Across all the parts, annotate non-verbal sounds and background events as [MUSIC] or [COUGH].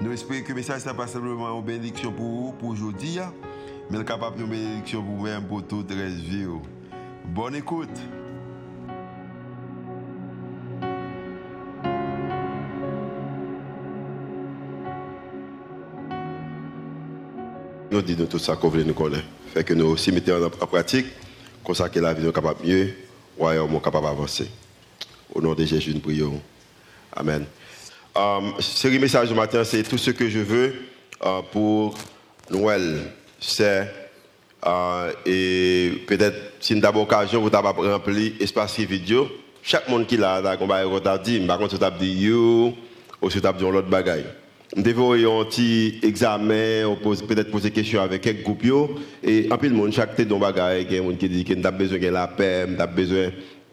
Nous espérons que le message n'est pas simplement une bénédiction pour vous, pour aujourd'hui, hein. mais capable de bénédiction pour vous-même, pour toute la vie. Oh. Bonne écoute. Nous disons tout ça qu'on veut nous connaître. Fait que nous aussi mettons en pratique, comme que la vie est capable mieux, royaume capable d'avancer. Au nom de Jésus, nous prions. Amen. Euh, série message du matin, c'est tout ce que je veux euh, pour Noël. C'est euh, et peut-être si nous avons l'occasion, vous avez rempli l'espace vidéo. Chaque monde qui l'a, on va dit, par contre, avez dit you, ou vous avez dit l'autre bagaille. Nous devons un petit examen, peut-être poser des questions avec quelques groupes. Et en plus, monde, chaque tête dans bagaille, il y a des gens qui disent qu'il a besoin de la paix, il a besoin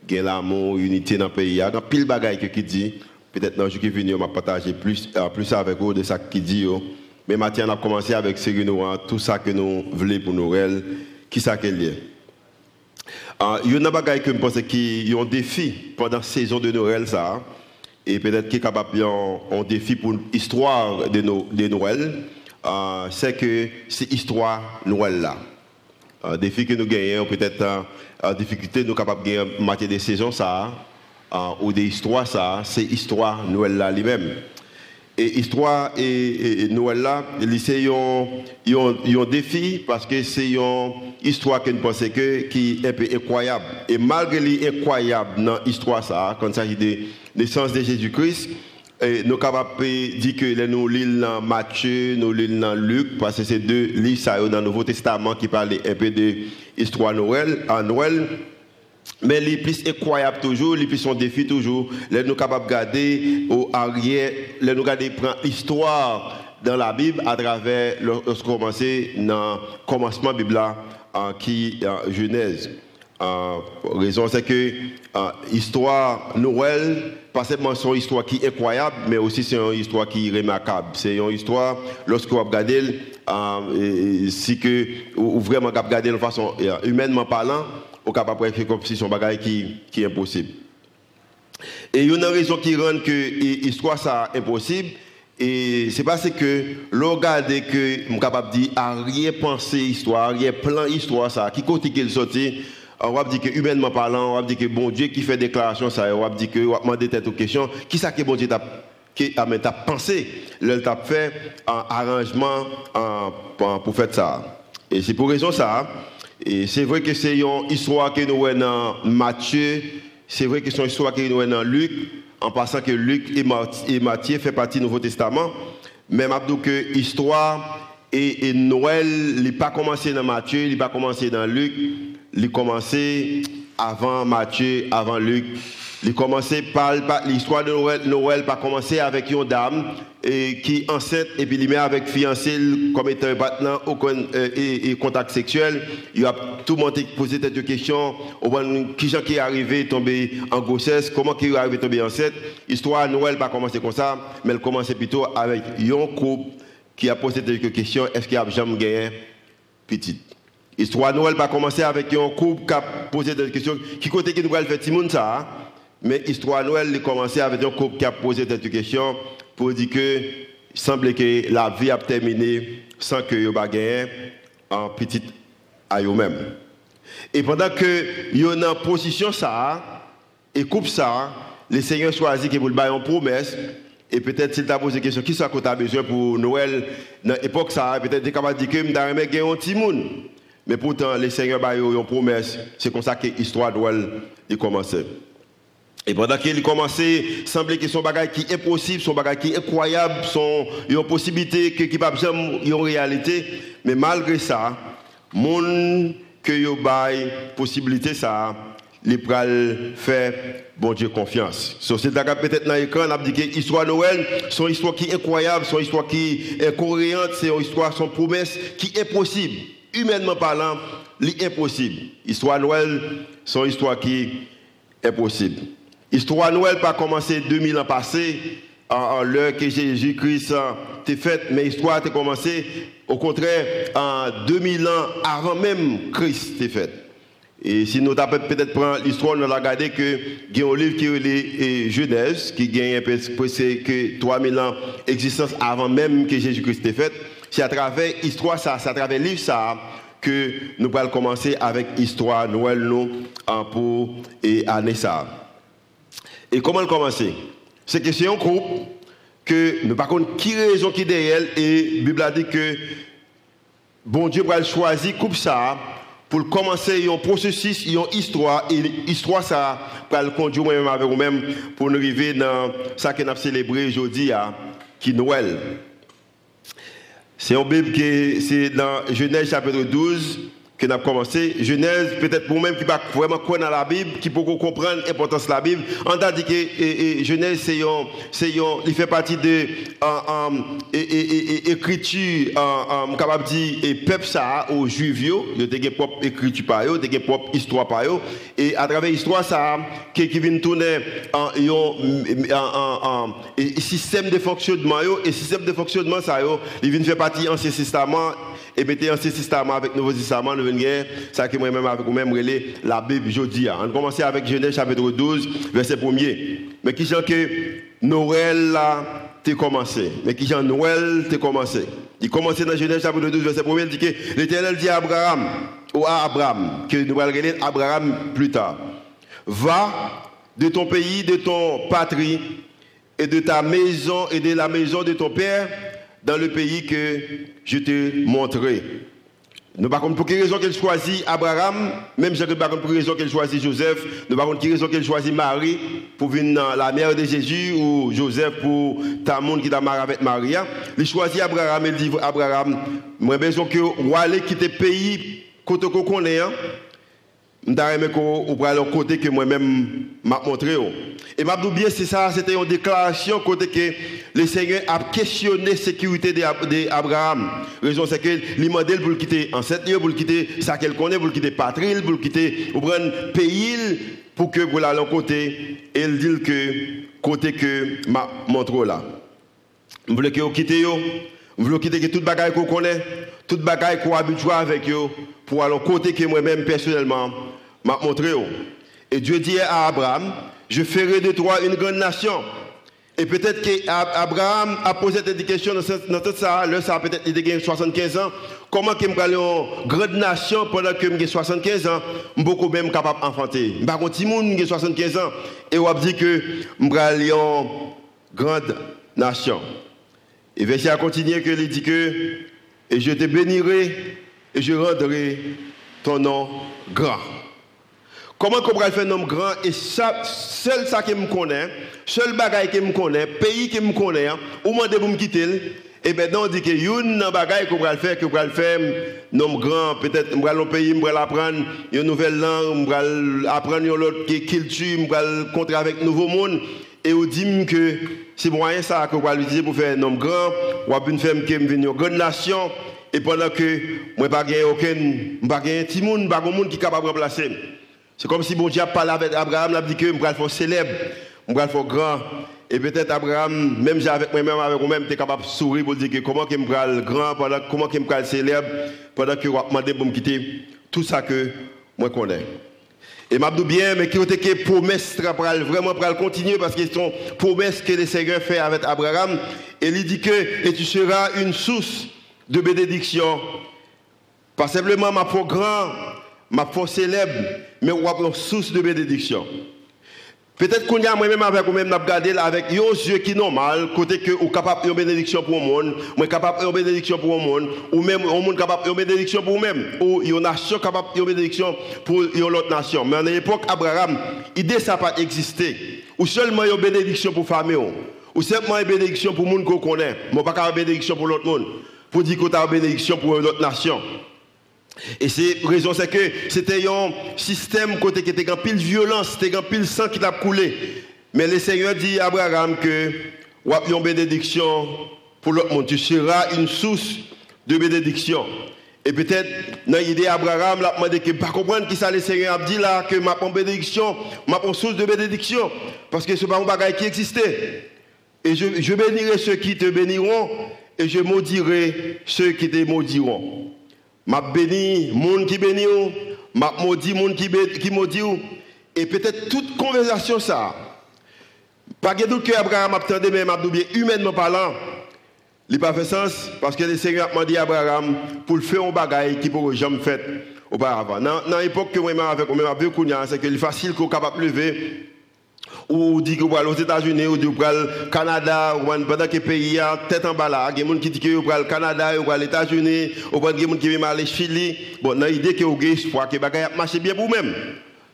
de l'amour, l'unité dans le pays. Il y a pile bagaille qui dit Peut-être dans le jour qui on va partager plus, euh, plus avec vous de ça qui dit. Mais maintenant, on a commencé avec Noir, tout ça que nous voulons pour Noël, qui ça qu'il y a. Il y a une chose que je pense qu'il y a un défi pendant la saison de Noël, ça. Et peut-être qu'il est capable un défi pour l'histoire de, Noël. Euh, c'est que c'est l'histoire Noël là. Un défi que nous gagnons, peut-être en difficulté, nous capables de gagner en matière de saison, ça ou des histoires, ça, c'est histoire Noël là lui-même. Et histoire et, Noël là, c'est un défi parce que c'est une histoire que pensons que, qui est un peu incroyable. Et malgré l'incroyable dans l'histoire, ça, quand il s'agit de naissance de Jésus-Christ, nous sommes capables de dire que nous lisons Matthieu, nous lisons Luc, parce que c'est deux livres dans le Nouveau Testament qui parlent un peu de l'histoire Noël, à Noël. Mais les plus incroyables toujours, les plus sont défis toujours, les nous capables de garder au arrière, les nous garder prendre l'histoire dans la Bible à travers lorsqu'on commence dans le commencement de la Bible qui est Genèse. La raison c'est que l'histoire Noël, pas seulement une histoire qui est incroyable, mais aussi c'est une histoire qui est remarquable. C'est une histoire, lorsqu'on regarde, euh, si que, ou vraiment regarder de façon humainement parlant, on capable de faire comme si son bagage qui, qui est impossible. Et il y a une raison qui rend que l'histoire ça impossible. Et c'est parce que l'on regarde que je suis capable de dire à rien penser histoire, rien plan histoire ça, qui côté qu'il sorti, on va dire que humainement parlant, on va dire que bon Dieu qui fait déclaration ça, on va dire que on va demander tête aux questions, qui ça que bon Dieu t'a qui a pensé, le t'a fait un arrangement pour faire ça. Et c'est pour raison ça et c'est vrai que c'est une histoire que nous avons dans Matthieu, c'est vrai que c'est une histoire que nous avons dans Luc, en passant que Luc et Matthieu font partie du Nouveau Testament. Mais je que l'histoire et, Noël, il n'a pas commencé dans Matthieu, il pas commencé dans Luc, il a commencé avant Matthieu, avant Luc. L'histoire de Noël, Noël pas commencé avec une dame et qui enceinte et puis met avec fiancé comme étant un partenaire aucun euh, et, contact sexuel. Il a tout monde posé des questions. Qui qui est arrivé tombé en grossesse, comment qui est arrivé tomber enceinte. Histoire Noël pas commencé comme ça, mais elle commence plutôt avec un couple qui a posé quelques questions. Est-ce qu'il a jamais gagné? Petite? Histoire Noël pas commencé avec un couple qui a posé des questions. Qui côté qui nous va faire Timon ça? Hein? Mais histoire Noël a commencé avec un couple qui a posé des questions pour dire que semble que la vie a terminé sans que vous gagné en petite à eux-mêmes. Et pendant que êtes en position ça, et coupe ça, le Seigneur choisit que vous le une promesse. Et peut-être s'il t'a posé question, qui ça tu as besoin pour Noël, dans l'époque ça, peut-être tu capable dire que tu as un petit monde. Mais pourtant, le Seigneur a une promesse. C'est comme ça que l'histoire a commencé. Et pendant qu'il commençait, semblait que son bagage qui est impossible, son bagage qui est incroyable, son, une possibilité qui n'est pas une réalité. Mais malgré ça, mon que yo possibilité ça, les pral faire bon Dieu confiance. So, c'est peut-être dans l'écran, on a dit que l'histoire Noël, une histoire qui est incroyable, une histoire qui est cohérente, c'est une histoire, son promesse qui est possible. Humainement parlant, l'impossible. Histoire Noël, une histoire qui est possible. Histoire Noël pas commencé 2000 ans passés, en, l'heure que Jésus-Christ a fait, mais l'histoire a commencé au contraire en 2000 ans avant même Christ est fait. Et si nous peut-être prendre l'histoire, nous allons regarder que il y a un livre qui est Genèse, qui gagne presque que 3000 ans d'existence avant même que Jésus-Christ ait fait. C'est à travers l'histoire, ça, c'est à travers livre ça, que nous allons commencer avec l'histoire Noël nous en pour et année ça. Et comment le commencer? C'est que c'est un groupe que nous par contre qui raison qui derrière et la Bible a dit que bon Dieu va choisir coupe ça pour commencer un processus, une histoire, et l'histoire ça va le conduire moi-même avec vous-même pour nous arriver dans ça que nous célébré aujourd'hui, qui Noël. C'est un Bible qui c'est dans Genèse chapitre 12 que nous commencé. Genèse, peut-être pour même qui pas vraiment connaître la Bible, qui peut comprendre l'importance de la Bible. On dit que Genèse, c'est il fait partie de l'écriture, capable de dire, et peuple ça, aux Juifs, il y a des propres écriture par eux, des propres histoire par eux. Et à travers l'histoire, ça, qui, vient tourner un système de fonctionnement, et système de fonctionnement, ça, il vient faire partie de ce système et mettez un système avec Nouveau Testament, le venir, ça qui moi-même avec vous-même la Bible jeudi. On commence avec Genèse chapitre 12, verset 1er. Mais qui dit que Noël t'es commencé. Mais qui dit Noël t'es commencé. Il commence dans Genèse chapitre 12, verset 1er, il dit que l'Éternel dit à Abraham, ou à Abraham, que nous allons regarder Abraham plus tard. Va de ton pays, de ton patrie, et de ta maison et de la maison de ton père dans le pays que je te montrerai. Nous contre, pour quelle raison qu'elle choisit Abraham, même si par contre pour quelle raison qu'elle choisit Joseph, nous par contre quelle raison qu'elle choisit Marie pour venir la mère de Jésus ou Joseph pour ta monde qui t'a marié avec Maria. Il choisit Abraham, il dit Abraham, moi besoin que ou aller quitter le pays côté qu'on connaît, Je qu'on aller au côté que moi-même m'a montré. Oh. Et m'a bien c'est ça, c'était une déclaration côté que le Seigneur a questionné la sécurité d'Abraham. Raison c'est que lui demandé pour le quitter en sept lieux, pour le quitter ça qu'elle connaît, pour le quitter patrie, pour le quitter pour prendre pays pour que vous l'allez côté et il dit que côté que m'a montré là. Je voulais que vous quittez yo. Je voulais quitter toute bagaille qu'on connaît, toute bagaille qu'on habitué avec yo pour aller côté que moi-même personnellement m'a montré. Et Dieu dit à Abraham, je ferai de toi une grande nation. Et peut-être qu'Abraham a posé cette question dans tout ça, là, ça a peut-être été 75 ans. Comment que je une grande nation pendant que j'ai 75 ans, je beaucoup même capable d'enfanter. Je suis un petit 75 ans. Et on dit que je suis une grande nation. Et verset a continué que il dit que et je te bénirai et je rendrai ton nom grand. Comment on peut faire un homme grand? Et seul ça qui me connaît, seul bagaille qui me connaît, pays qui me connaît, ou moi de me quitter, et bien on dit que une bagaille qu'on va faire, qu'on va faire, homme grand, peut-être, on va pays, on apprendre une nouvelle langue, on va apprendre une autre culture, on va rencontrer avec un nouveau monde. Et on dit que c'est moyen ça qu'on va l'utiliser pour faire un homme grand, ou une femme qui est une grande nation, et pendant que moi, je n'ai aucun, pas un petit monde, pas monde qui est capable de remplacer. C'est comme si bon Dieu parlé avec Abraham, il a dit que je vais faire célèbre, je vais faire grand. Et peut-être Abraham, même avec moi-même, avec moi-même, capable de sourire pour dire que comment je vais grand, pendant, comment je vais célèbre, pendant que je vais demander pour me quitter. Tout ça que moi connais. Et m'a bien, mais qui ont été promesses vraiment pour continuer parce que c'est une promesse que le Seigneur fait avec Abraham. Et il dit que tu seras une source de bénédiction. Pas simplement ma foi grand, ma foi célèbre, mais une source de bénédiction. Peut-être qu'on y a moi-même avec vous-même, regardé avec yeux yeux qui normal, côté que ou capable de bénédiction pour le monde, moi capable de bénédiction pour le monde, ou même un monde capable de bénédiction pour vous-même, ou une nation capable de bénédiction pour une autre nation. Mais à l'époque, Abraham, l'idée ça pas existé. Ou seulement une bénédiction pour la famille, ou seulement une bénédiction pour le monde qu'on connaît, mais pas une bénédiction pour l'autre monde, pour dire qu'on a une bénédiction pour une autre nation. Et c'est raison c'est que c'était un système côté qui était en pile violence, c'était en pile sang qui a coulé. Mais le Seigneur dit à Abraham que une bénédiction pour l'autre monde, tu seras une source de bénédiction. Et peut-être, dans l'idée Abraham, là, demandé que pas comprendre qui ça le Seigneur a dit là, que ma bénédiction, ma source de bénédiction. Parce que ce n'est pas un bagage qui existait. Et je bénirai ceux qui te béniront, et je maudirai ceux qui te maudiront. M'a béni monde qui bénit, m'a maudit monde qui, qui maudit. Et peut-être toute conversation ça. Pas de doute que Abraham a entendu, mais m'a bien humainement parlant. Il pas fait sens parce que le Seigneur a demandé à Abraham pour faire un bagage qui pourrait jamais fait auparavant. Dans l'époque que moi avec moi beaucoup c'est que c'est facile qu'on capable de lever ou dit que vous allez aux États-Unis, ou dit que vous allez au Canada, ou pendant que pays tête en bas là, il y a des gens qui disent que vous allez au Canada, ou aux États-Unis, ou des gens qui veulent aller au Chili. Bon, l'idée que vous avez que ça marche bien pour vous-même.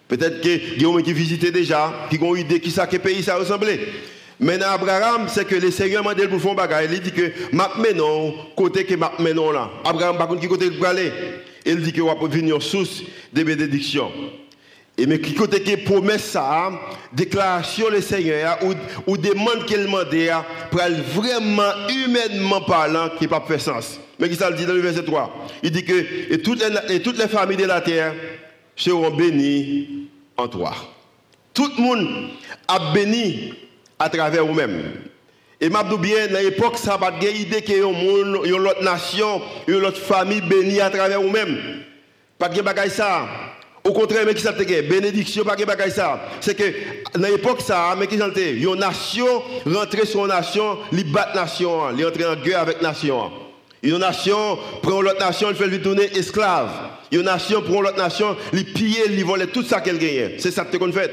Peut-être que des gens qui visitent déjà, qui ont une idée qui que pays ça ressemblait. Maintenant, Abraham, c'est que le Seigneur m'a dit pour faire. Il dit que m'a non, côté que m'a non là. Abraham, par contre, qui côté il. Il dit que va venir source de bénédiction. Et mais qui côté que promesse ça, déclaration le Seigneur ou, ou demande qu'il demande pour vraiment humainement parlant qui pas fait sens. Mais qui ça le dit dans le verset 3 Il dit que et toutes les, et toutes les familles de la terre seront bénies en toi. Tout le monde a béni à travers vous-même. Et m'a bien, dans l'époque, ça n'a pas idée que a une autre nation, une autre famille bénie à travers vous-même. Pas de bagaille ça. Au contraire, mais qui ça bénédiction, pas bagaille ça. C'est que dans l'époque, ça, mais qui ça une nation rentrer sur une nation, li bat nation, li entrer en guerre avec nation. Une nation prend l'autre nation, elle fait lui tourner esclave. Une nation prend l'autre nation, lui piller, lui voler tout ça qu'elle gagne. C'est ça que tu fait.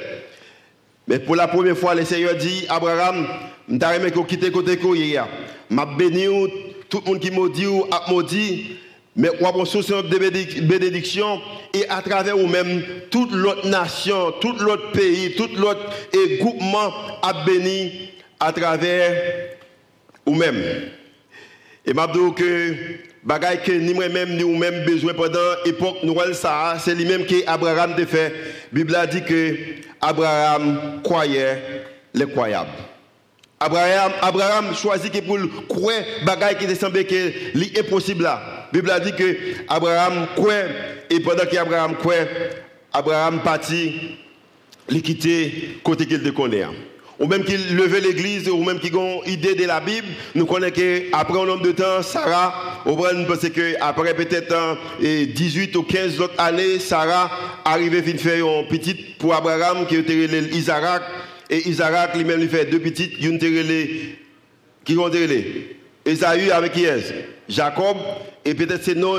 Mais pour la première fois, le Seigneur dit, Abraham, je vais quitter côté. Je béni tout le monde qui maudit ou a maudit. Mais on source de bénédiction et à travers vous-même, toute l'autre nation, tout l'autre pays, tout l'autre groupement a béni à travers vous-même. Et je dis que bagay que ni moi-même ni vous-même besoin pendant l'époque Noël ça, c'est lui-même qui Abraham a fait. La Bible a dit que Abraham croyait les croyables. Abraham, Abraham choisit que pour croire bagay qui semblait que l'impossible là. Bible a dit que Abraham croit et pendant qu'Abraham croit, Abraham partit, il quitté côté qu'il te ou même qui levait l'église, ou même qui ont idée de la Bible, nous connaissons qu'après un nombre de temps, Sarah, on pense que après peut-être 18 ou 15 autres années, Sarah arrivait à faire une petite pour Abraham qui était Isaac, et Isaac lui-même lui fait deux petites, une qui ont Esaü avec qui Jacob, et peut-être c'est non,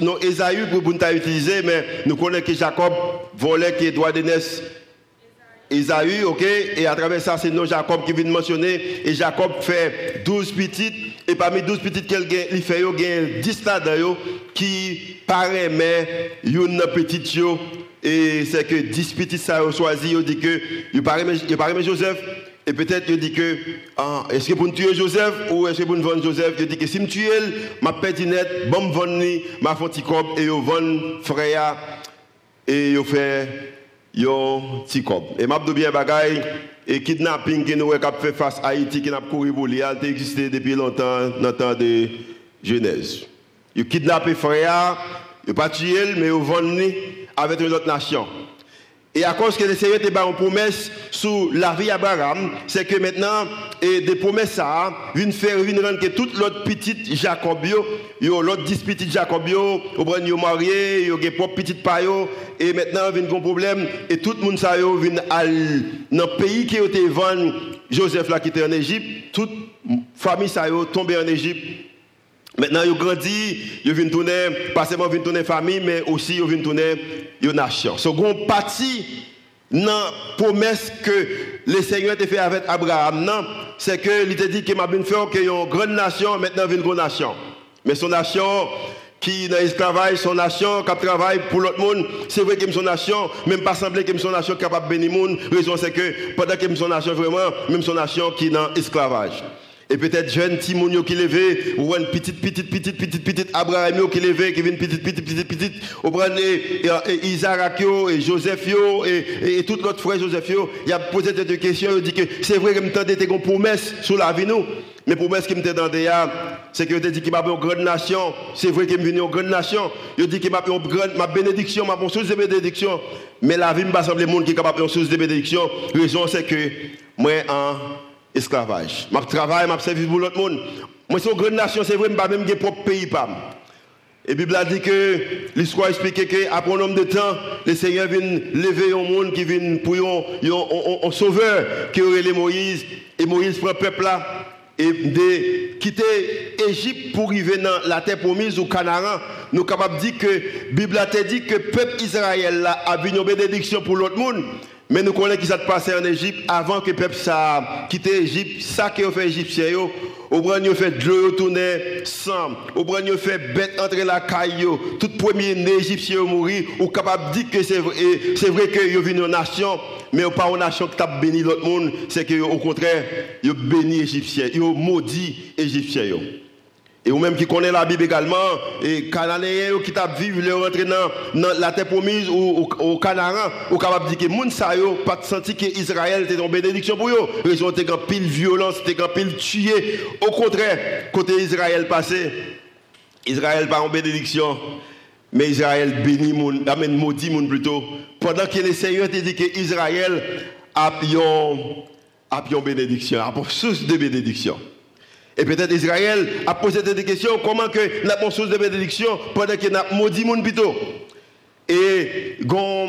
non Esaü pour nous utiliser, mais nous connaissons que Jacob volait qui doit de naissance Isaïe, ok, et à travers ça, c'est non Jacob qui vient de mentionner, et Jacob fait 12 petites, et parmi 12 petites il fait, il y a 10 là-dedans qui paraît, mais une petite, et c'est que 10 petites ça ont choisi, il dit que, il paraît, il Joseph, et peut-être il dit que, ah, est-ce que pour nous tuer Joseph, ou est-ce que pour nous vendre Joseph, il dit que si je tue, ma pétinette, bon, me vendre, ma fonticop, et je vendre frère, et je fais, yo tikob. Et m'a bien bagay et kidnapping qui nous a fait face à Haïti qui n'a couru pour a existé depuis longtemps dans le temps de Genèse. Yo kidnappé frère, yo pas tué mais yo vendu avec une autre nation. Et à cause que le Seigneur était une promesse sur la vie d'Abraham, c'est que maintenant, et des promesses ça, viennent faire, viennent rendre que toute l'autre petite Jacobio, l'autre 10 petites Jacobio, au brin yo marié, yo, des propres petites paillots, et maintenant, vient un problème, et tout le monde ça, yo, vient dans le pays qui été vendu, Joseph là, qui était en Égypte, toute famille ça, yo, tombé en Égypte, Maintenant, ils ont grandi, ils viennent tourner, pas seulement viennent tourner famille, mais aussi ils viennent tourner une nation. Ce grand parti dans la promesse que le Seigneur a fait avec Abraham, c'est que il a dit qu'il m'a bien fait qu'il y a une grande nation, maintenant une grande nation. Mais son nation qui dans l'esclavage, son nation qui travaille pour l'autre monde, c'est vrai que son nation, même pas semblé que son nation capable de bénir le monde. La raison c'est que pendant que son nation vraiment, même son nation qui est dans l'esclavage. Et peut-être jeune Timonio qui levé, ou une petite, petite, petite, petite, petite Abraham qui levé, qui vient petite, petite, petite, petite, ou et, Isaac et Joseph et, et, tout notre frère Joseph il a posé des questions, il dit que c'est vrai que m'entendait des promesses sur la vie nous. Mais promesse qui m'était dans c'est que dit qu'il m'a une grande nation. C'est vrai qu'il est venu une grande nation. Il dit qu'il m'a une grande ma bénédiction, ma source de bénédiction. Mais la vie m'a semblé monde qui est capable de source de bénédiction. Raison c'est que moi en esclavage. Je travaille, je servi pour l'autre monde. Moi, c'est une grande nation, c'est vrai, je même mon propre pays. Et la Bible a dit que l'histoire explique qu'après un homme de temps, le Seigneur vient lever un monde qui vient pour un, sauveur qui aurait les Moïse. Et Moïse prend le peuple là et de quitter Égypte pour arriver dans la terre promise au Canaan. Nous sommes capables de dire que la Bible a dit que le peuple Israël a eu une bénédiction pour l'autre monde. Mais nous connaissons qui s'est passé en Égypte avant que le peuple quitte l'Égypte. Ça qui a fait Égyptien, au bras a fait de l'eau tourner sang. Au bras a fait bête entrer la caille. Tout premier égyptien mourir. Ou capable de dire que c'est vrai, c'est vrai que vous une nation. Mais pas une nation qui a béni l'autre monde. C'est que au contraire, vous béni Égyptien. Vous maudit Égyptien. Et ou même qui connaît la Bible également, et Cananéens qui t'a vécu le rentrer dans, la terre promise ou au Canaan, ou capable de dire que moun sa yo pas senti que Israël était une bénédiction pour eux. Ils ont été en pile violence, était en pile tué. Au contraire, côté Israël passé, Israël pas en bénédiction, mais Israël béni moun, amène maudit moun plutôt. Pendant que le Seigneur te dit que Israël a une bénédiction, a une source de bénédiction. Et peut-être Israël a posé des questions, comment que n'a pas source de bénédiction pendant qu'il a maudit mon plutôt. Et dans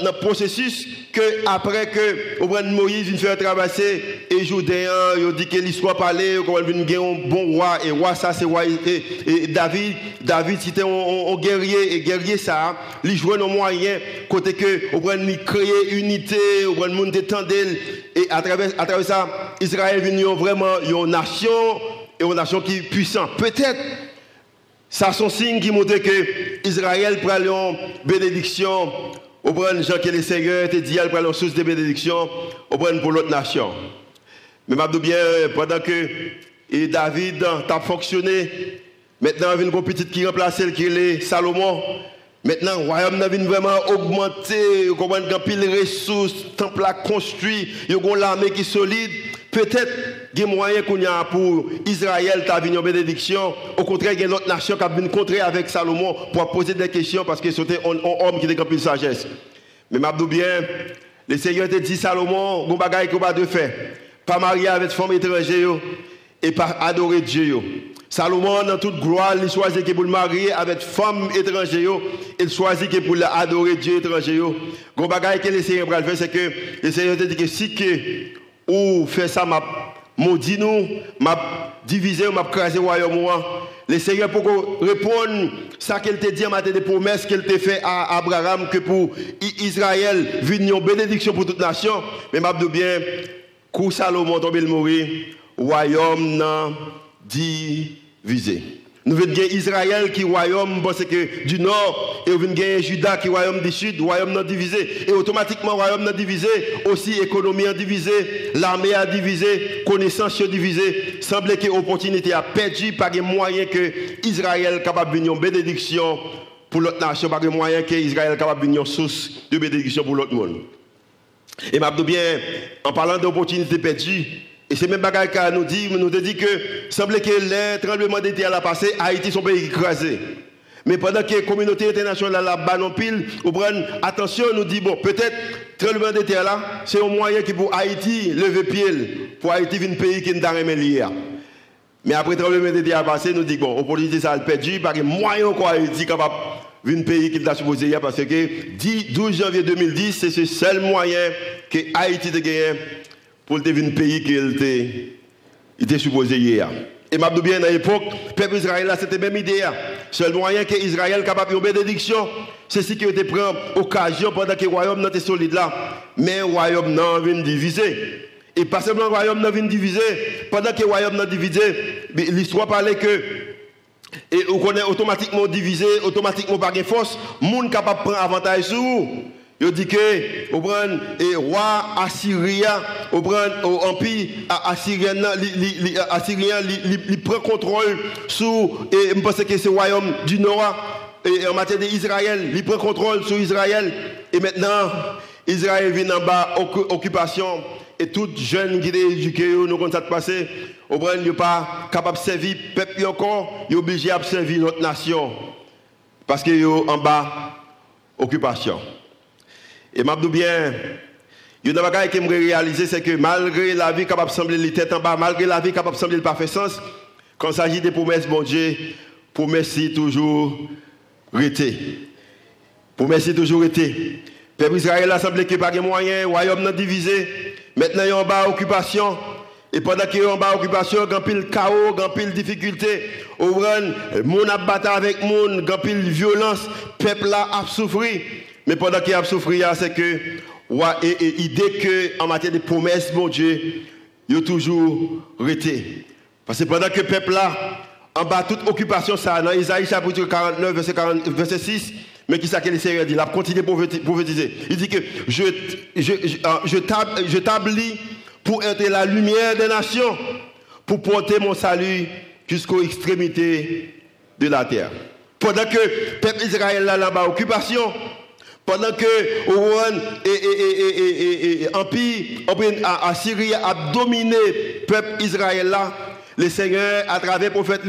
le processus que après que Moïse vient faire traverser et Judéen, il dit que l'histoire parlait, qu'on a un bon roi et roi ça c'est roi et, David, David c'était un, guerrier et guerrier ça, il jouait nos moyens côté que on créer unité, on monde détendait et à travers à travers ça Israël venu vraiment une nation et une nation qui est puissante. Peut-être ça, un signe qui montre que Israël prend une bénédiction. Au prend gens que le Seigneur te dit, elle prend une source de bénédiction. Au prend pour l'autre nation. Mais je bien, pendant que David a fonctionné, maintenant il y a une petite qui remplace qui est Salomon. Maintenant, le royaume a vraiment augmenté, il y a pile ressources, le temple a construit, il y a une armée qui est solide. Peut-être qu'il y a moyen qu'on a pour Israël qui une bénédiction. Au contraire, il y a une autre nation qui a venu contrer avec Salomon pour poser des questions parce que c'était un, homme qui a de sagesse. Mais je bien, le Seigneur te dit Salomon, il y a qu'on va de faire. Pas marier avec femme étrangère et pas adorer Dieu. Salomon, dans toute gloire, il choisit pour le marier avec femme étrangère. Il choisit pour adorer Dieu étranger. Que le Seigneur va faire, c'est que le Seigneur te dit que si que ou faire ça, m'a maudit nous, m'a divisé, m'a crasé le royaume. Le Seigneur pour répondre ça qu'elle t'a dit en matière de promesses qu'elle t'a fait à Abraham que pour Israël, une bénédiction pour toute nation. Mais m'a bien, quand Salomon tombé le mourir, royaume n'a divisé. Nous venons gagner Israël qui est royaume parce que du nord et nous venons gagner Juda qui est royaume du sud, royaume non divisé et automatiquement royaume non divisé, aussi économie a divisé, l'armée a divisé, connaissance a divisé. Semble que l'opportunité a perdu par les moyens que Israël capable de bénédiction pour l'autre nation, par les moyens que Israël capable de source de bénédiction pour l'autre monde. Et m'a bien en parlant d'opportunité perdue et c'est même bagaille qui nous dit, nous dit que semble que les tremblements de terre a passé, Haïti son pays écrasé. Mais pendant que la communauté internationale là bas non pile, ou attention, nous dit bon, peut-être tremblement terre là, c'est un moyen qui pour Haïti lever pied, pour Haïti un pays qui n'a rien lié. Mais après tremblement de terre passé, nous dit bon, opportunité ça a perdu, par que moyen quoi Haïti capable un pays qui t'a supposé parce que 12 janvier 2010, c'est ce seul moyen que Haïti a gagné pour devenir un pays qu'il était, supposé hier. Et m'a bien à l'époque, le peuple Israël, c'était même idée. Seul moyen que Israël capable de bénédiction, c'est ce qui était pris occasion pendant que le royaume n'était solide là. Mais le royaume n'a vient diviser. Et pas seulement le royaume n'a vient diviser, pendant que le royaume n'a divisé, l'histoire parlait que et on connaît automatiquement divisé, automatiquement par force, monde capable de prendre avantage sur vous. Il dit que, au prend, et roi Assyrien, au prend, au empire assyrien, il prend contrôle sur, et je pense que c'est le royaume du Nord, et en matière d'Israël, il prend contrôle sur Israël. Et maintenant, Israël vient en bas, occupation. Et tout jeune qui est éduqué, nous avons ça passé, au prend, il n'est pas capable de servir le peuple encore, il est obligé de servir notre nation. Parce qu'il est en bas, occupation. Et m'a bien, une chose que je réaliser, c'est que malgré la vie capable de sembler les têtes en bas, malgré la vie capable de sembler le parfait sens, quand il s'agit des promesses, bon Dieu, promesses toujours rester. Promesses toujours été. Peuple Israël a semblé qu'il n'y a pas de moyens, royaume n'a divisé. Maintenant, il y a en bas occupation. Et pendant qu'il y a en occupation, a pile chaos, a pile difficulté. Au monde a battu avec y a pile violence. Le peuple a souffert. Mais pendant qu'il a souffert, c'est que, l'idée que, en matière de promesses, mon Dieu, il a toujours été. Parce que pendant que le peuple là, en bas toute occupation, ça, dans Isaïe chapitre 49, verset, 40, verset 6, mais qui le Seigneur dit Il a continué prophétiser. Il dit que je, je, je, je t'ablis pour être la lumière des nations, pour porter mon salut jusqu'aux extrémités de la terre. Pendant que le peuple Israël là, là-bas, occupation, pendant que Ouan et, Empire à, Syrie a dominé le peuple Israël là, le Seigneur, à travers le prophète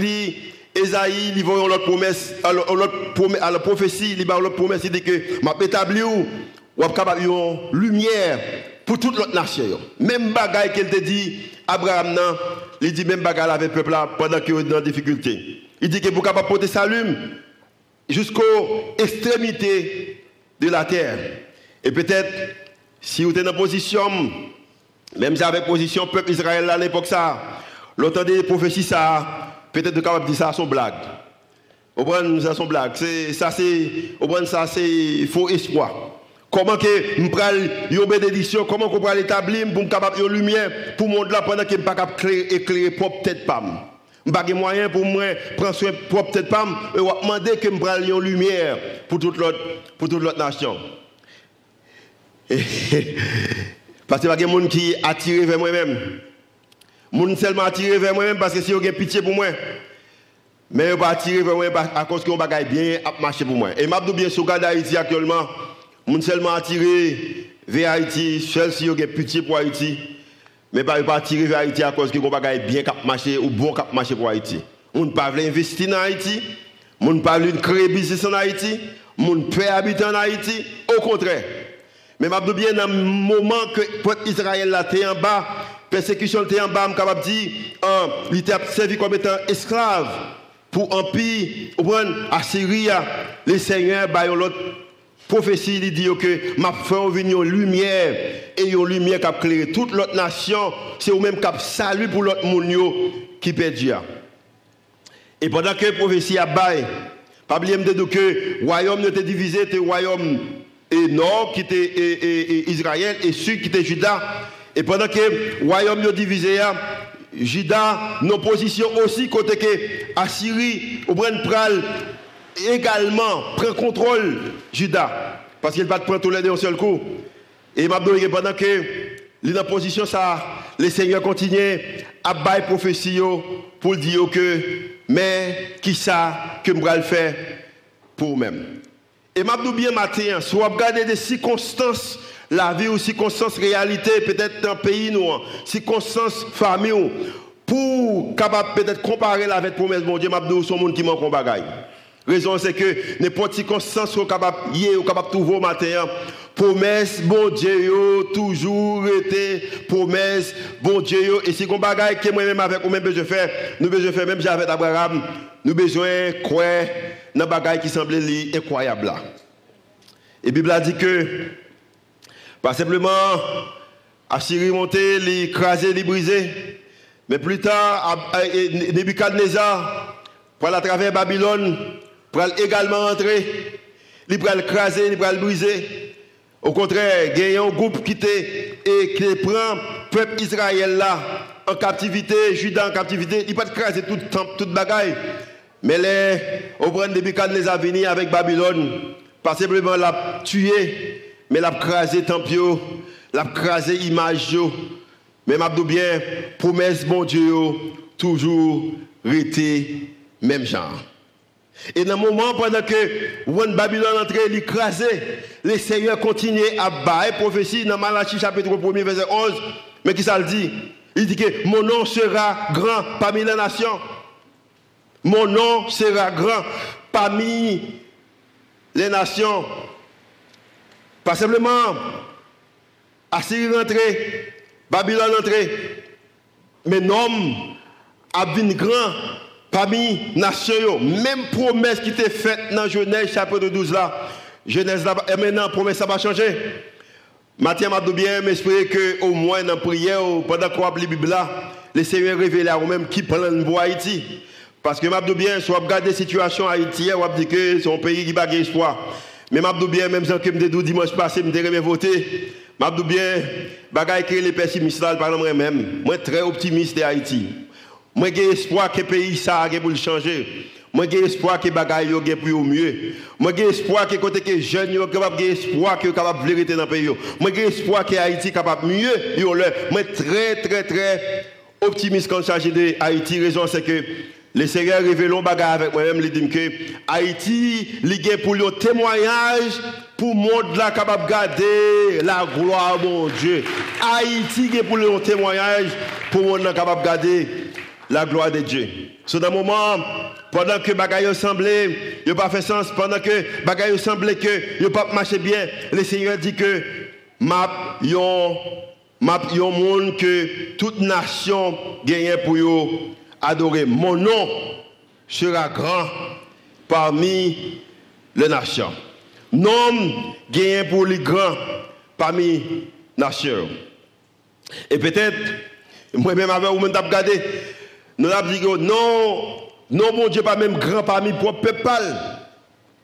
Esaïe, il promesse, à la prophétie, il l'autre promesse, il dit que m'a établi ou lumière pour toute l'autre nation. Même bagaille qu'elle te dit, Abraham, il dit même bagaille avec le peuple là pendant qu'il est dans difficulté. Il dit que vous capable porter salut jusqu'aux extrémités de la terre. Et peut-être, si vous êtes dans position, même si avec position peuple Israël à l'époque ça, l'autre des prophéties ça, peut-être de capable dire ça à son blague. Au ça son blague. C'est, ça c'est, au ça c'est faux espoir. Comment que nous prenons une bénédiction, comment qu'on peut l'établir pour capable une lumière pour le monde là pendant qu'il ne pas capable éclairer propre tête pam. Je n'ai pas moyen pour moi prendre soin propre tête pam et demander que je prenne une lumière pour toute l'autre pour toute l'autre nation. [LAUGHS] parce que il y a des gens qui attirent vers moi-même. Moun seulement attiré vers moi-même parce que si vous avez pitié pour moi. Mais vous pas attiré vers moi à cause qu'on bagaille bien à marcher pour moi. Et m'a bien sur Haïti actuellement. Moun seulement attiré vers Haïti, seul si avez pitié pour Haïti. Mais pas pas attiré vers Haïti à cause qu'on bagaille bien cap marcher ou bon cap marcher pour Haïti. Moun pas veut investir en Haïti. Moun pas veut créer business en Haïti. Moun peut habiter en Haïti. Au contraire. Mais m'a bien dans le moment que peuple Israël là en bas, persécution était en bas, je capable dire, hein, il était servi comme étant esclave pour empire, à Syrie, les seigneurs, bah, l'autre prophétie, il dit que m'a fait venir une lumière et une lumière qui a éclairé toute l'autre nation, c'est au même cap salut pour l'autre monde qui perdit. Et pendant que la prophétie a bail, pas oublier de que le royaume était divisé, c'était le royaume et nord qui était Israël et sud qui était Juda. Et pendant que le royaume est divisé, Juda, nos positions aussi, côté que Assyrie, au pral également prend contrôle Juda. Parce qu'il va prendre tous les deux en seul coup. Et pendant que dans position ça, les seigneurs continuent à bailler prophétie pour dire que, mais qui ça que je vais faire pour eux-mêmes. Et m'a bien matin, soit regarder des circonstances, la vie ou circonstances, réalité, peut-être dans pays nous, circonstances, famille, pour capable peut-être comparer la avec promesse, mon Dieu, m'a dit, monde qui manque en bagaille. Raison, c'est que n'importe circonstance sont capable hier ou capable trouver au matin. Promesse, bon Dieu, toujours été promesse, bon Dieu. Et si on bagaille que moi-même avec nous-mêmes besoin faire, nous besoin faire même avec Abraham, nous besoin croire dans bagaille qui semblait incroyable là. Et la Bible a dit que, pas simplement, Assyrie monter, l'écraser, les briser, mais plus tard, Nebuchadnezzar, pour à travers Babylone, pour également entrer, il va craser, il va briser. Au contraire, il y a un groupe qui, et qui prend le peuple Israël en captivité, Judas en captivité, il va craser tout toute bagaille. Mais les, au de Nebuchadnezzar les venus avec Babylone, pas simplement la tuer, mais l'a crasé tempio, l'a crasé image Mais m'a bien promesse bon Dieu toujours été même genre. Et dans le moment pendant que Babylone entrait, il écrasait, le Seigneur continuait à bailler prophétie dans Malachie chapitre 1 verset 11. Mais qui ça le dit? Il dit que mon nom sera grand parmi les nations. Mon nom sera grand parmi les nations. Pas simplement Assyrie rentrée, Babylone entrée, mais nom a grand parmi les nations. Même promesse qui était faite dans Genèse chapitre 12 là, Genèse là, et maintenant promesse ça va changer. Mathieu m'a bien m'espérer que au moins dans la prière, pendant qu'on a la Bible là, le Seigneur révèle à vous-même qui prend pour Haïti. Parce que m'a bien, soit regarder la situation haïtienne, on dit que c'est un pays qui n'a pas espoir. Mais m'a bien, même si je me dimanche passé, je me voter. M'a bien, bagaille que les pessimistes là, par exemple, moi-même, moi très optimiste de Haïti. Moi j'ai espoir que le pays ça pour le changer. Moi j'ai espoir que bagaille yo pour mieux. Moi j'ai espoir que côté que jeunes yo capable espoir que capable vérité dans pays. Moi j'ai espoir que Haïti capable mieux yo le. Moi très très très optimiste quand il s'agit de Haïti raison c'est que le Seigneur révèle bagarre avec moi-même, il dit que Haïti, il pour le témoignage pour le monde là capable de garder la gloire mon Dieu. Haïti est pour le témoignage pour le monde là capable de garder la gloire de Dieu. C'est dans moment, pendant que bagaille semblait, il pas fait sens, pendant que bagaille semblait que il pas marché bien, le Seigneur dit que m'a yon m'a yon monde que toute nation gagne pour adorer. Mon nom sera grand parmi les nations. Nom gagne pour les grands parmi les nations. Et peut-être, moi-même avec vous, je regardé, nous avons dit non, non, mon Dieu, pas même grand parmi le peuple.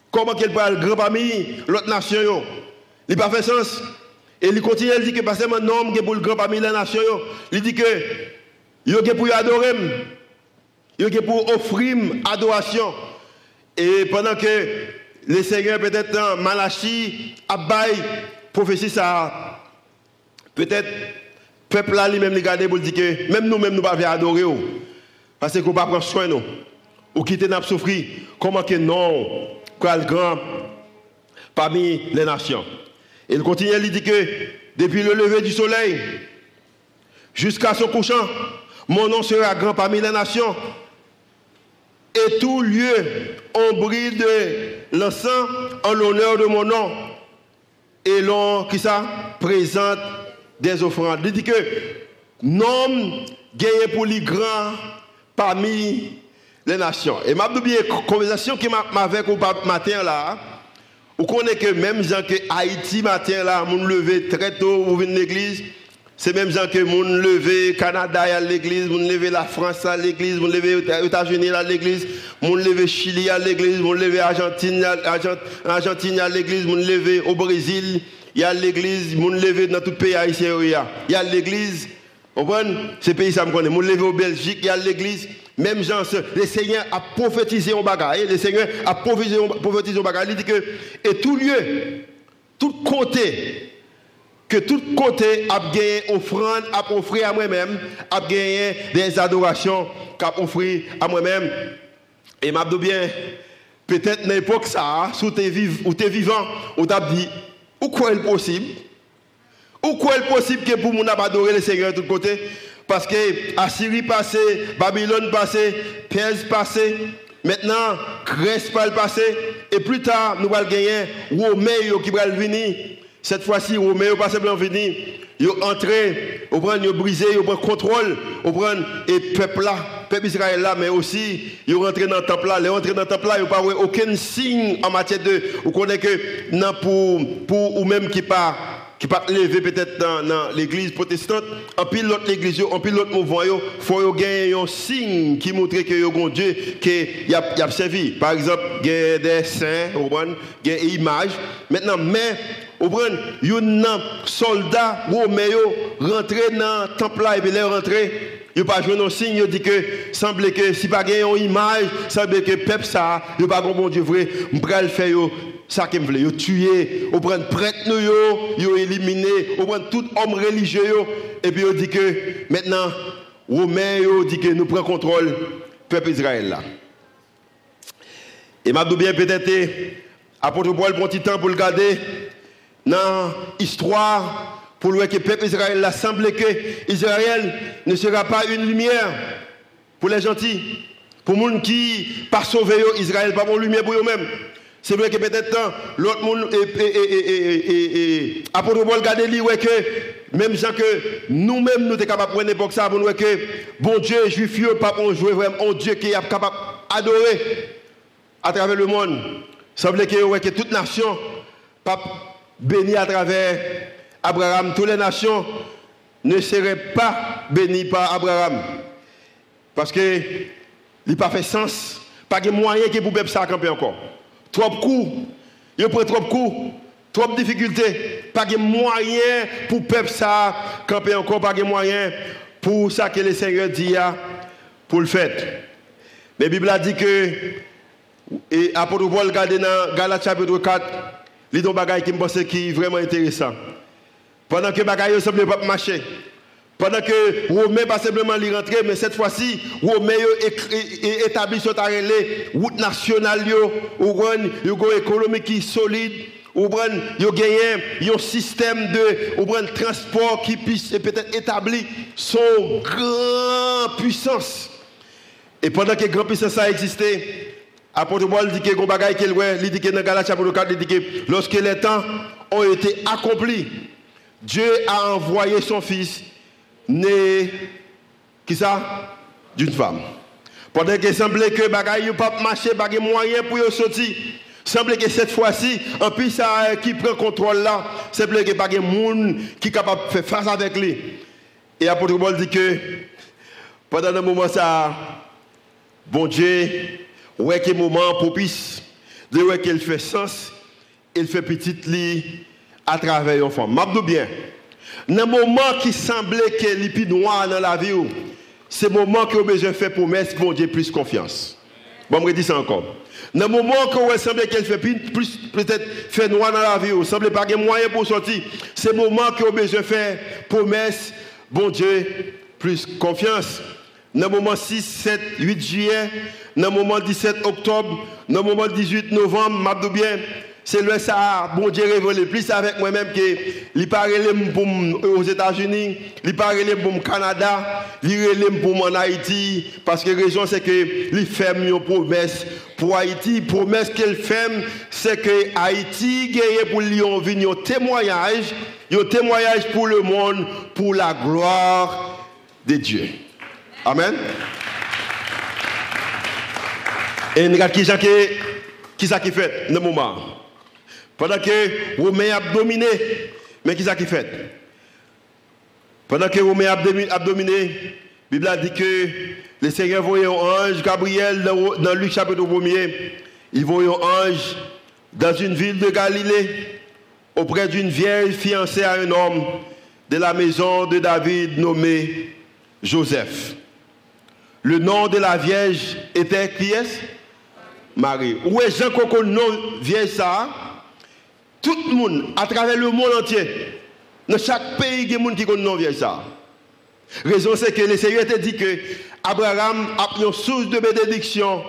Comment qu'il parle grand parmi l'autre nation Il n'a pas fait sens. Et il continue, il dit que pas seulement nom pour le grand parmi les nations. Il dit que il a pour adorer. Il a pour offrir adoration. Et pendant que le Seigneur, peut-être dans Malachi, Abaye, prophétie ça, peut-être, peuple là lui-même, regarder pour dire que même nous-mêmes, nous ne pouvons pas adorer. Parce qu'on ne peut pas prendre soin de nous. Ou quitter notre souffrir. Comment que non, quoi grand parmi les nations. Il continue, il dit que depuis le lever du soleil jusqu'à son couchant, mon nom sera grand parmi les nations et tout lieu on brille de l'encens en l'honneur de mon nom. Et l'on, qui ça, présente des offrandes. Il dit que nom gagné pour les grands parmi les nations. Et ma conversation qui m'a avec au matin là, vous connaissez que même gens que Haïti matin là, mon levé très tôt, venez de l'église, c'est même gens que mon levé Canada à l'église, mon levé la France à l'église, mon levé États-Unis à l'église, mon levé Chili à l'église, mon levé Argentine Argentine à l'église, mon levé au Brésil, il y a l'église, mon levé dans tout pays haïtien il y a l'église ces pays ça me connaît. Mon levé au Belgique, il y a l'église. Même gens, le Seigneur a prophétisé en bagaille. Le Seigneur a prophétisé en bagaille. Il dit que, et tout lieu, tout côté, que tout côté a gagné offrande, a offert à moi-même, a gagné des adorations qu'a offert à moi-même. Et m'a bien, peut-être dans l'époque ça, si tu es vivant, on t'a dit, ou quoi est possible? Ou quoi est possible que pour nous adorer le Seigneur de tous côtés? Parce que Assyrie passé, Babylone passé, Perse passé, maintenant Grèce pas passé, et plus tard nous allons gagner Romain qui va venir. Cette fois-ci, Romain pas simplement venir, ils entré, ils ils brisé, ils prennent contrôle, ils prennent et peuple là, peuple Israël là, mais aussi ils rentré dans le temple là, ils rentré dans le temple là, ils pas aucun signe en matière de, vous connaissez que non pour pour ou même qui pas qui pas lever peut-être dans, l'église protestante, en pile l'autre église, en pile l'autre mouvement, il faut gagner un signe qui montre que a Dieu qui a, a servi. Par exemple, il y a des saints, il y a des images. Maintenant, mais, il y a un soldat romain rentré dans le temple là, et puis il est rentré, il pas joué nos signes, il dit que semble que si pas une image, semble que peuple ça, il pas bon Dieu vrai, m'pral faire ça qu'il veut, yo tuer, on prend prêtre yo éliminer, on prend tout homme religieux et puis il dit que maintenant Romain yo dit que nous prenons contrôle peuple Israël là. Et m'a bien peut-être apôtre Paul prend petit temps pour le garder dans l'histoire pour voir que le peuple Israël a semblé que Israël ne sera pas une lumière pour les gentils. Pour les gens qui pas sauvé Israël, pas une lumière pour eux-mêmes. C'est vrai que peut-être l'autre monde et Paul regarder lui ouais que même gens que nous-mêmes nous sommes capables de prendre l'époque ça pour nous que bon Dieu juif pas on jouer vraiment Dieu qui est capable d'adorer à travers le monde. Semble que, que toute nation pas bénie à travers Abraham, toutes les nations ne seraient pas bénies par Abraham. Parce que il n'a pas fait sens, pas de moyen qui pour ça camper encore. Trop coups, il prend trop coups, trop de difficultés, pas de moyen pour peuple ça camper encore, pas de moyen pour ça que le Seigneur dit pour le faire. Mais la Bible a dit que, et Apôtre Paul regarde dans Galates chapitre 4, il y a un bagage qui me qui vraiment intéressant. Pendant que bagaille ne semble pas marcher. Pendant que Romain pas simplement l'y rentrer, mais cette fois-ci, Romain établit sur la route nationale, une économie qui est solide, ou un système de transport qui puisse peut-être établir son grand puissance. Et pendant que grand puissance a existé, apôtre Paul dit que il dit que dans Galates chapitre 4, il dit que lorsque les temps ont été accomplis, Dieu a envoyé son fils né qui ça? D'une femme. Pendant qu'il semblait que bagaille pas marcher, pas moyen pour sortir. Semble que cette fois-ci, en plus ça qui prend contrôle là, semble que pas de monde qui capable de faire face avec lui. Et apôtre Paul dit que pendant un moment ça, bon Dieu, ouais quel moment propice, de ouais qu'il fait sens, il fait petite lit à travers une femme. M'abdou bien. Dans le moment qui semblait que l'épi noir dans la vie, c'est le moment que vous besoin faire promesse pour Dieu plus confiance. Bon, je dis ça encore. Dans le moment que vous semblez qu'elle fait plus, peut-être noir dans la vie, vous semblez pas avoir moyen pour sortir, c'est le moment que vous besoin faire promesse, bon Dieu, plus confiance. Dans le moment 6, 7, 8 juillet, dans le moment 17 octobre, dans le moment 18 novembre, m'abdou bien, c'est le ça, bon Dieu révélé plus avec moi-même que il parle aux États-Unis, il parle pour au Canada, il parle pour en Haïti, parce que la raison c'est que il fait une promesse pour Haïti. Promesse qu'elle fait, c'est que Haïti gagne pour lui un témoignage, un témoignage pour le monde, pour la gloire de Dieu. Amen. Et regarde qui ça qui, fait le moment. Pendant que Romain a dominé, mais qui ce qui fait? Pendant que Romain a dominé, la Bible a dit que le Seigneur voyait un ange, Gabriel, dans, Luc chapitre 1er, il voyait un ange dans une ville de Galilée, auprès d'une vieille fiancée à un homme de la maison de David nommé Joseph. Le nom de la vierge était qui est? Marie. Où est Jean Coco, nom vieille ça tout le monde, à travers le monde entier, dans chaque pays, il y a des gens qui connaissent ça. La raison, c'est que le Seigneur te dit que Abraham a une source de bénédiction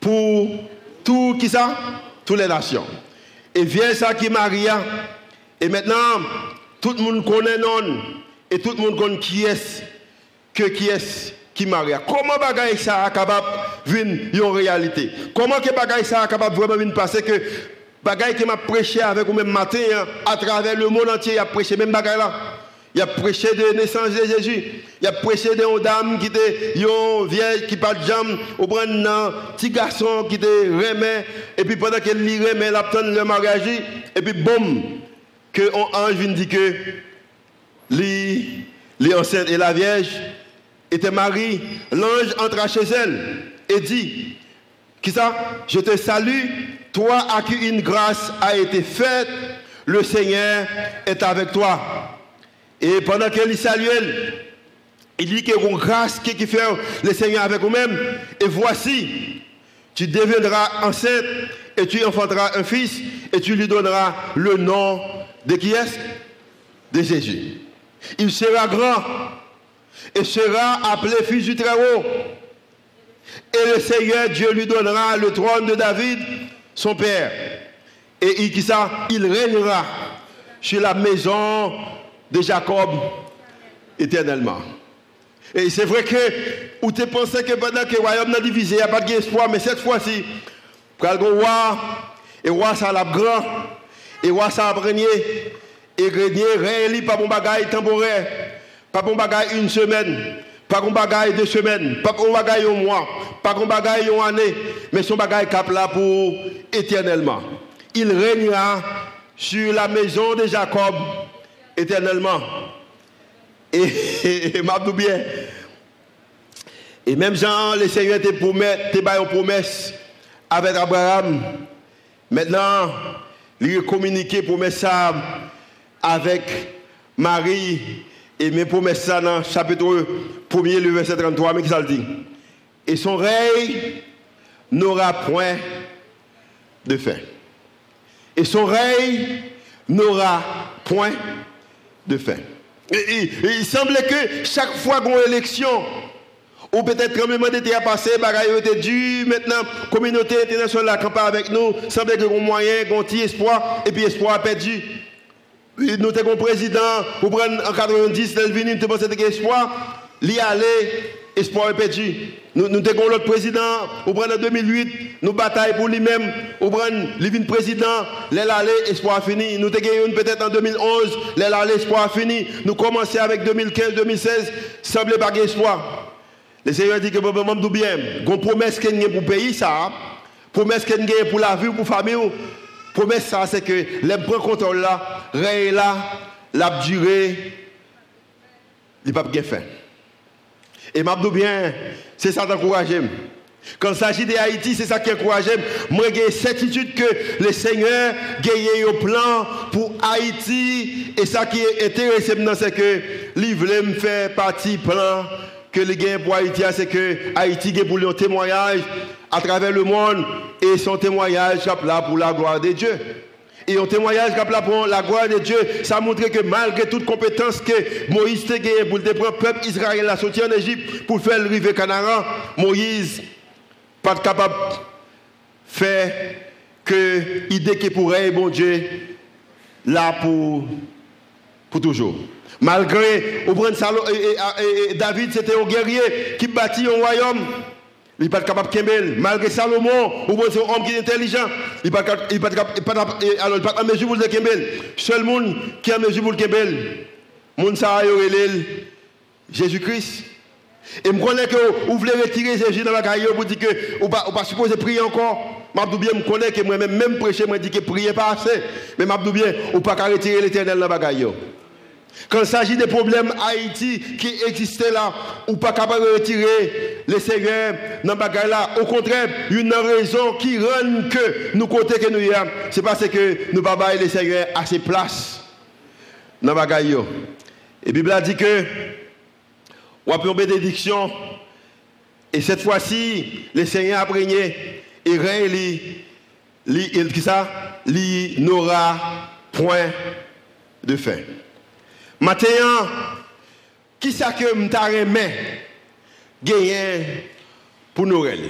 pour tout qui ça? Toutes les nations. Et vient ça qui Maria. Et maintenant, tout le monde connaît non. Et tout le monde connaît qui est que qui est qui Maria. Comment bagaille ça est capable de venir en réalité? Comment que bagaille ça est capable de vraiment passer que bagaille qui m'a prêché avec vous même matin, hein, à travers le monde entier, il a prêché même bagaille là. Il a prêché de naissance de Jésus. Il a prêché de dame qui était une vieille qui parle de jambes, au un petit garçon qui était remet. Et puis pendant qu'elle lui remet, elle attend le mariage. Et puis boum, que un ange vient dire que les enceinte et la vierge était mariée. L'ange entra chez elle et dit, qui ça Je te salue, toi à qui une grâce a été faite, le Seigneur est avec toi. Et pendant qu'elle y salue, Il dit qu'il y a une grâce qui fait le Seigneur avec vous-même. Et voici, tu deviendras enceinte et tu enfanteras un fils et tu lui donneras le nom de qui est De Jésus. Il sera grand et sera appelé fils du Très-Haut. Et le Seigneur Dieu lui donnera le trône de David, son père. Et il, régnera sur la maison de Jacob éternellement. Et c'est vrai que, ou tu pensé que pendant que le royaume n'a divisé, il n'y a pas d'espoir, mais cette fois-ci, le roi, et roi ça l'a grand, et roi ça a régné, et régné, régné, pas bon bagaille temporaire, pas bon bagaille une semaine, pas bon bagaille deux semaines, pas bon bagaille un mois, pas bon bagaille une année, mais son bagaille cap là pour éternellement. Il régnera sur la maison de Jacob éternellement. Et, et, et bien. Et même Jean, le Seigneur te promet, te une promesse avec Abraham. Maintenant, il a communiqué promesse avec Marie. Et mes promesses dans le chapitre 1 le verset 33, mais qui ça le dit? Et son règne n'aura point de fin. Et son règne n'aura point de fin. il semblait que chaque fois qu'on élection, ou peut-être tremblement d'été a passé, bagaille était dû, maintenant, communauté internationale a campagne avec nous, semblait que un moyen, qu'on petit espoir, et puis espoir a perdu. Nous avons président, vous prenez en 90, il est venu, nous avons espoir, l'y aller, espoir est perdu. Nous, nous avons l'autre président, vous prenez en 2008, nous bataillons pour lui-même, vous prenez le président, l'aile aller, espoir fini. Nous avons peut-être en 2011, l'aile aller, espoir fini. Nous commençons avec 2015, 2016, semblait pas espoir. Le Seigneur dit que bon, bon, bien, une promesse qu'il y a pour le pays, ça, promesse qu'il y a pour la vie, pour la famille, promesse ça, c'est que les bons contrôle là, rien là, la durée, il n'y a pas de fin. Et m'a bien, c'est ça qui encourage. Quand il s'agit d'Haïti, c'est ça qui encourage. Moi, j'ai certitude que le Seigneur a un plan pour Haïti. Et ça qui est intéressant, c'est que me faire partie plan que le gain pour Haïti, c'est que Haïti a pour un témoignage à travers le monde. Et son témoignage là pour la gloire de Dieu. Et un témoignage qui là pour la gloire de Dieu, ça montre que malgré toute compétence que Moïse a gagné pour le peuple israélien a sorti en Égypte pour faire le rive Canara, Moïse pas capable de faire que l'idée qui pourrait, bon Dieu, là pour, pour toujours. Malgré, David, c'était un guerrier qui bâtit un royaume. Il n'est pas capable de Kembel. Malgré Salomon, ou c'est un homme qui est intelligent. Il n'est pas, capable, en mesure le Kembel. Seul monde qui en mesure le Kembel, Jésus-Christ. Et je connais que vous voulez retirer Jésus dans la carrière pour dire que vous ne pas supposé prier encore. Je bien, connais que moi-même, même prêcher, je dis que prier pas assez. Mais je bien, vous ne pas retirer l'éternel dans la carrière. Quand il s'agit des problèmes Haïti qui existaient là, ou pas capable de retirer les Seigneur dans le là. Au contraire, une raison qui rend que nous côté que nous y c'est parce que nous pas les Seigneur à ses places dans le Et la Bible a dit que, on a une bénédiction, et cette fois-ci, le Seigneur a prégné, et rien, il n'aura point de fin. Maintenant, qui ça que m'taremé gagner pour Noël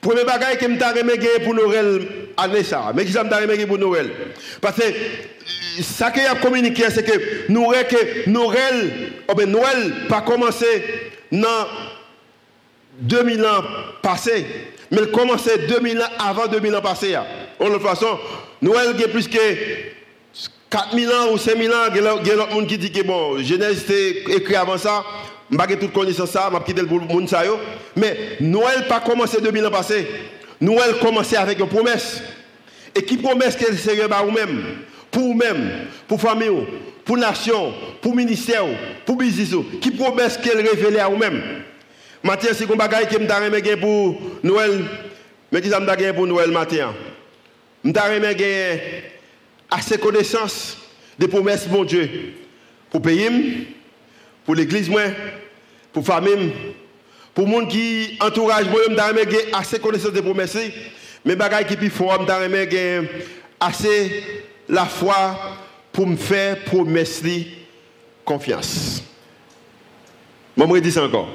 Premier bagage que m'taremé gagner pour Noël année ça. Mais qui ça m'taremé gagner pour Noël? Parce que ça qu'il a communiqué c'est que Noël que Noël oh ben Noël pas commencé dans 2000 ans passés, mais il commençait 2000 ans avant 2000 ans passés. De toute façon, Noël a plus que 4000 ans ou 5000 ans, il y a d'autres gens qui disent que bon, Genèse était écrit avant ça, je n'ai pas toute connaissance ça, je quitté le monde ça. Mais Noël pas commencé 2000 ans passé. Noël commençait avec une promesse. Et qui promesse que le Seigneur va vous-même, pour vous-même, pour famille, pour nation, pour ministère, pour business, qui promesse qu'elle révèle à vous-même. Matin, c'est un bagage que je pour Noël, mais qui ça pour Noël matin. Je gagner assez connaissance des promesses, mon Dieu, pour payer, pour l'église, moi, pour famille, pour les gens qui entourage moi, je assez connaissance de promesses, mais bagaille qui plus je assez la foi pour me faire promesse confiance. Je me dis encore.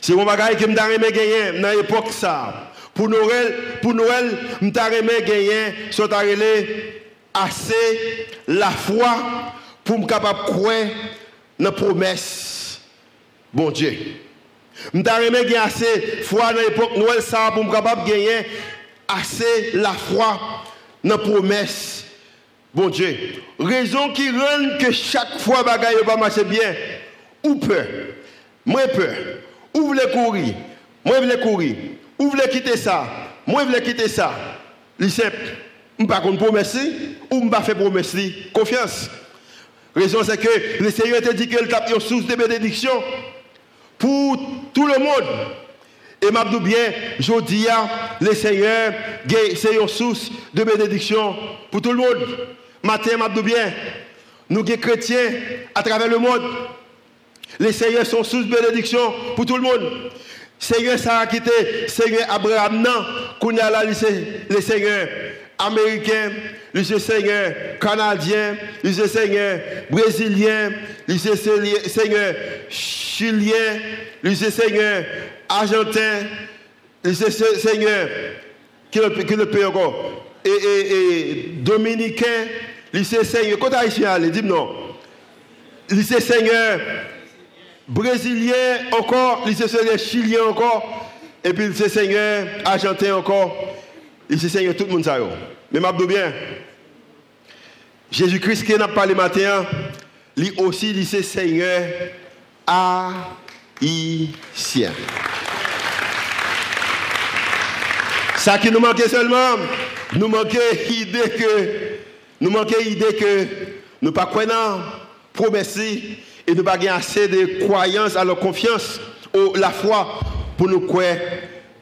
C'est mon bagage que je me gagner dans l'époque ça. Pour Noël, pour Noël, je me gagner sur assez la foi pour me capable croire dans promesse. Bon Dieu. Je me gagner assez foi dans l'époque Noël pour me capable gagner assez la foi dans promesse. Bon Dieu. Raison qui rend que chaque fois bagaille va marcher bien. Ou peur. Moi peur. Ou voulez courir. Moi voulais courir. Ou voulez quitter ça. Moi voulais quitter ça. C'est simple. Je ne pas promesse ou je pas faire promesse. Confiance. Raison c'est que le Seigneur te dit qu'il a une source de bénédiction pour tout le monde. Et m'a bien, je dis le Seigneur, c'est une source de bénédiction pour tout le monde. Matin, m'a bien, nous sommes chrétiens à travers le monde. Les seigneurs sont source de bénédiction pour tout le monde. Seigneur a quitté, Seigneur Abraham, non, qu'on a là, les seigneurs américains, les seigneurs canadiens, les seigneurs brésiliens, les seigneurs chiliens, les seigneurs argentins, les seigneurs qui le pays encore, et, dominicains, les seigneurs, quand ici, dis-moi non, les seigneurs brésilien encore, il Seigneur chilien encore, et puis il Seigneur argentin encore, il Seigneur tout le monde ça. Mais m'a bien, Jésus-Christ qui n'a pas le matin, lui aussi il Seigneur haïtien. Ça qui nous manquait seulement, nous manquait l'idée que, nous manquait l'idée que nous pas croyons, promesses et nous pas assez de croyance, alors confiance, ou la foi pour nous croire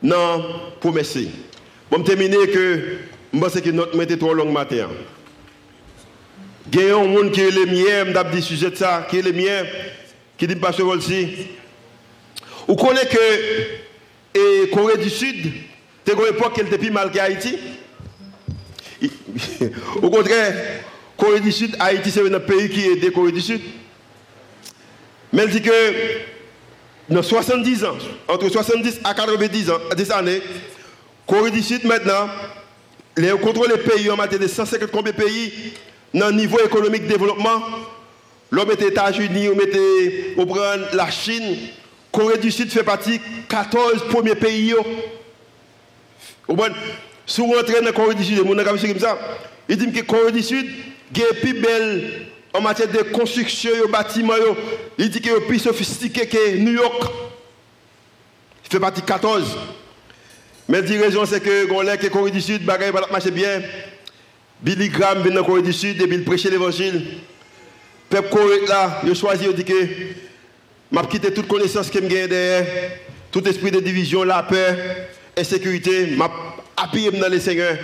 dans promesse. Bon, terminer que je pense que notre était trop long matin. Il y a un monde qui est le mien, je dit sujet de ça, qui est le mien, qui dit Pasteur aussi. Vous connaissez que et Corée du Sud, c'est une époque qu'elle était plus mal qu'Haïti. Au [LAUGHS] contraire, Corée du Sud, Haïti, c'est un pays qui est de Corée du Sud. Mais elle dit que dans 70 ans, entre 70 à 90 ans, 10 années, Corée du Sud maintenant, les contrôle les pays en matière de 150 combien pays dans le niveau économique de développement. L'homme était États-Unis, on était au la Chine. Corée du Sud fait partie 14 premiers pays. Si vous rentrez dans Corée du Sud, comme ça, il dit que Corée du Sud est plus belle en matière de construction, de bâtiment, il dit qu'il est plus sophistiqué que New York. Il fait partie 14. Mais la raison, c'est que on que Corée du Sud, bagaille va marcher bien. Billy Graham vient de Corée du Sud et il prêchait l'évangile. Peuple Corée là, il a choisi, il dit que m'a quitté toute connaissance que j'ai derrière, tout esprit de division, la peur, insécurité, m'a appuyé dans les seigneurs.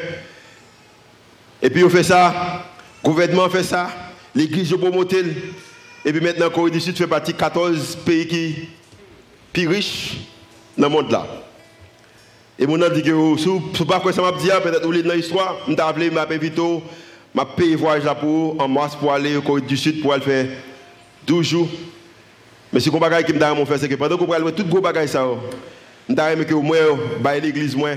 Et puis on fait ça, le gouvernement fait ça, l'église de promoté. Et puis maintenant, Corée du Sud fait partie de 14 pays qui plus riches dans le monde là. Et mon dit que si vous pas ça m'a dit, peut-être vous dans l'histoire, je appelé m'a invité, m'a payé voyage là pour en mars pour aller au Corée du Sud pour aller faire 12 jours. Mais ce qu'on va qui me fait c'est que pendant qu'on va tout gros bagage ça, je aimé que au moins bah l'église moins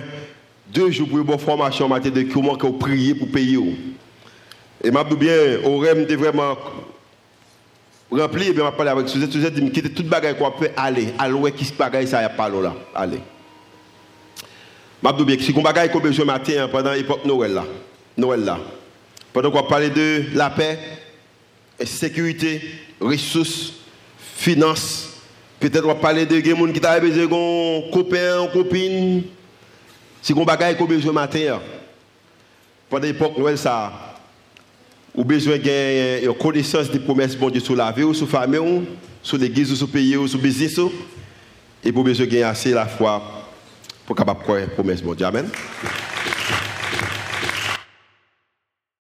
deux jours pour une bonne formation matière de comment prier pour payer. Et m'a bien, au rêve de vraiment rempli, et bien m'a parlé avec Suzette, Suzette dit, quitte toute bagaille qu'on peut aller, aller, qui se bagaille ça, y a pas là, allez. M'a si on bagaille qu'on besoin matin pendant l'époque Noël là, Noël là, pendant qu'on parle de la paix, et sécurité, ressources, finances, peut-être on va parler de gens qui t'a besoin de copain, copine, si on bagaille qu'on besoin matin, pendant l'époque Noël ça, ou besoin de connaissance des promesses de Dieu sur la vie, sur la famille, sur l'église, sur le pays, sur le business. Et pour besoin de assez la foi pour capable croire promesse bon Dieu. Amen.